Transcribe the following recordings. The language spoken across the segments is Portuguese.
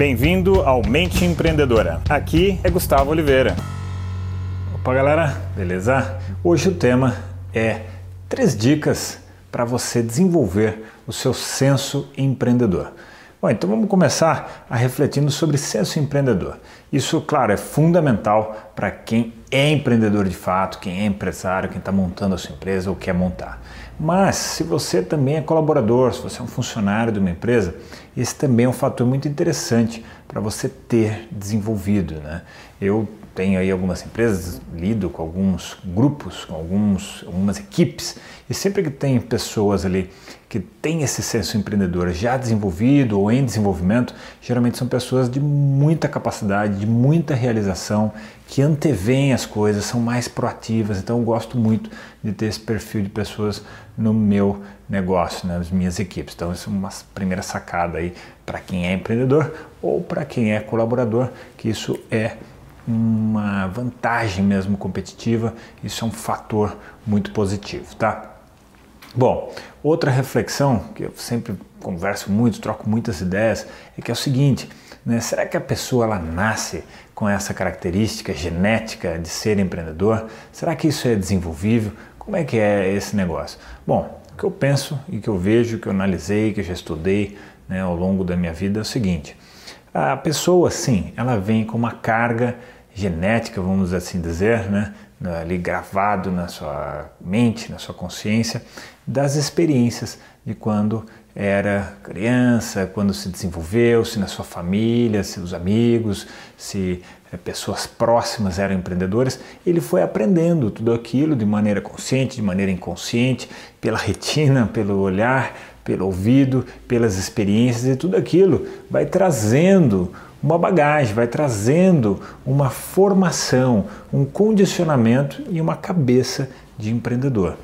Bem-vindo ao Mente Empreendedora. Aqui é Gustavo Oliveira. Opa, galera, beleza? Hoje o tema é três dicas para você desenvolver o seu senso empreendedor. Bom, então vamos começar a refletindo sobre senso empreendedor. Isso, claro, é fundamental para quem é empreendedor de fato, quem é empresário, quem está montando a sua empresa ou quer montar. Mas se você também é colaborador, se você é um funcionário de uma empresa, esse também é um fator muito interessante para você ter desenvolvido. Né? Eu tenho aí algumas empresas, lido com alguns grupos, com alguns, algumas equipes, e sempre que tem pessoas ali que têm esse senso empreendedor já desenvolvido ou em desenvolvimento, geralmente são pessoas de muita capacidade, de muita realização, que antevêm as coisas, são mais proativas. Então eu gosto muito de ter esse perfil de pessoas no meu negócio, nas minhas equipes. Então isso é uma primeira sacada aí para quem é empreendedor ou para quem é colaborador, que isso é uma vantagem mesmo competitiva, isso é um fator muito positivo, tá? Bom, outra reflexão que eu sempre converso muito, troco muitas ideias, é que é o seguinte: né, será que a pessoa ela nasce com essa característica genética de ser empreendedor? Será que isso é desenvolvível? Como é que é esse negócio? Bom, o que eu penso e que eu vejo, que eu analisei, que eu já estudei né, ao longo da minha vida é o seguinte: a pessoa, sim, ela vem com uma carga genética, vamos assim dizer, né, ali gravado na sua mente, na sua consciência, das experiências de quando era criança, quando se desenvolveu, se na sua família, seus amigos, se é, pessoas próximas eram empreendedoras, ele foi aprendendo tudo aquilo de maneira consciente, de maneira inconsciente, pela retina, pelo olhar, pelo ouvido, pelas experiências e tudo aquilo vai trazendo uma bagagem, vai trazendo uma formação, um condicionamento e uma cabeça de empreendedor.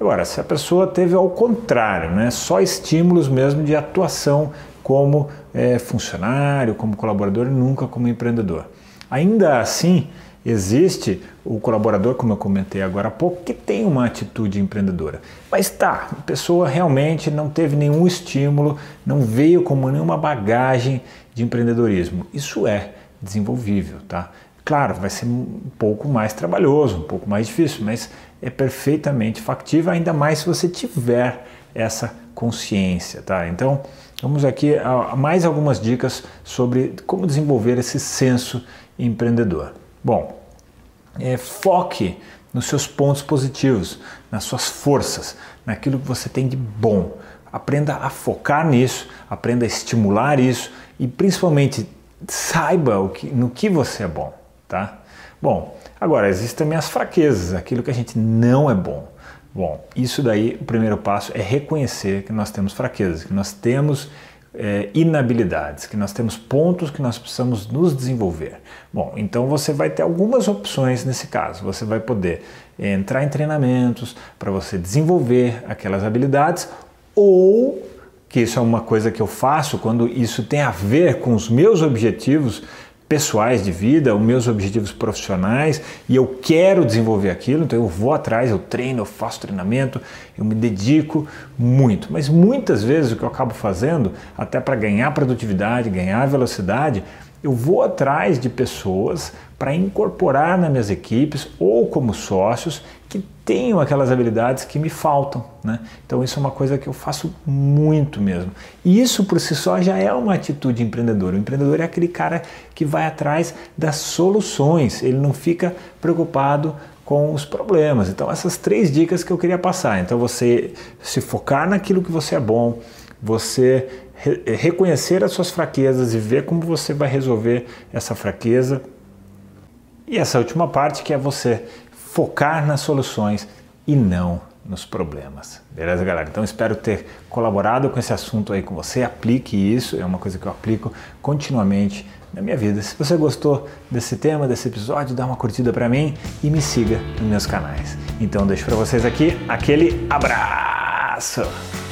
Agora, se a pessoa teve ao contrário, né, só estímulos mesmo de atuação como é, funcionário, como colaborador nunca como empreendedor. Ainda assim, existe o colaborador, como eu comentei agora há pouco, que tem uma atitude empreendedora. Mas tá, a pessoa realmente não teve nenhum estímulo, não veio como nenhuma bagagem de empreendedorismo. Isso é desenvolvível, tá? Claro, vai ser um pouco mais trabalhoso, um pouco mais difícil, mas é perfeitamente factível, ainda mais se você tiver essa consciência, tá? Então, vamos aqui a mais algumas dicas sobre como desenvolver esse senso empreendedor. Bom, é, foque nos seus pontos positivos, nas suas forças, naquilo que você tem de bom. Aprenda a focar nisso, aprenda a estimular isso e principalmente saiba o que, no que você é bom, tá? Bom, agora existem também as fraquezas, aquilo que a gente não é bom. Bom, isso daí, o primeiro passo é reconhecer que nós temos fraquezas, que nós temos é, inabilidades, que nós temos pontos que nós precisamos nos desenvolver. Bom, então você vai ter algumas opções nesse caso. Você vai poder entrar em treinamentos para você desenvolver aquelas habilidades ou que isso é uma coisa que eu faço quando isso tem a ver com os meus objetivos pessoais de vida, os meus objetivos profissionais e eu quero desenvolver aquilo, então eu vou atrás, eu treino, eu faço treinamento, eu me dedico muito. Mas muitas vezes o que eu acabo fazendo, até para ganhar produtividade, ganhar velocidade, eu vou atrás de pessoas para incorporar nas minhas equipes ou como sócios que tenham aquelas habilidades que me faltam. Né? Então, isso é uma coisa que eu faço muito mesmo. E isso por si só já é uma atitude empreendedora. O empreendedor é aquele cara que vai atrás das soluções, ele não fica preocupado com os problemas. Então, essas três dicas que eu queria passar. Então, você se focar naquilo que você é bom, você reconhecer as suas fraquezas e ver como você vai resolver essa fraqueza. E essa última parte que é você focar nas soluções e não nos problemas. Beleza, galera? Então espero ter colaborado com esse assunto aí com você. Aplique isso, é uma coisa que eu aplico continuamente na minha vida. Se você gostou desse tema, desse episódio, dá uma curtida para mim e me siga nos meus canais. Então deixo para vocês aqui aquele abraço.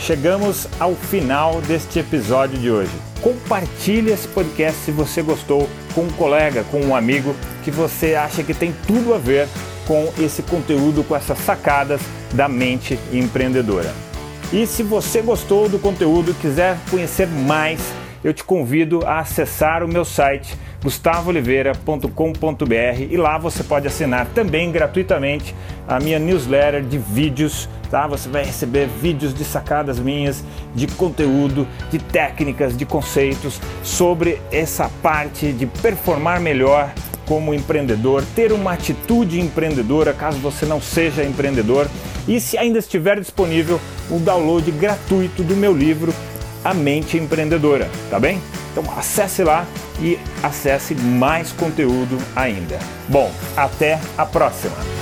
Chegamos ao final deste episódio de hoje. Compartilhe esse podcast se você gostou com um colega, com um amigo que você acha que tem tudo a ver com esse conteúdo, com essas sacadas da mente empreendedora. E se você gostou do conteúdo e quiser conhecer mais, eu te convido a acessar o meu site gustavooliveira.com.br e lá você pode assinar também gratuitamente a minha newsletter de vídeos, tá? Você vai receber vídeos de sacadas minhas, de conteúdo, de técnicas, de conceitos sobre essa parte de performar melhor como empreendedor, ter uma atitude empreendedora caso você não seja empreendedor e se ainda estiver disponível o download gratuito do meu livro A Mente Empreendedora, tá bem? Então acesse lá e acesse mais conteúdo ainda. Bom, até a próxima!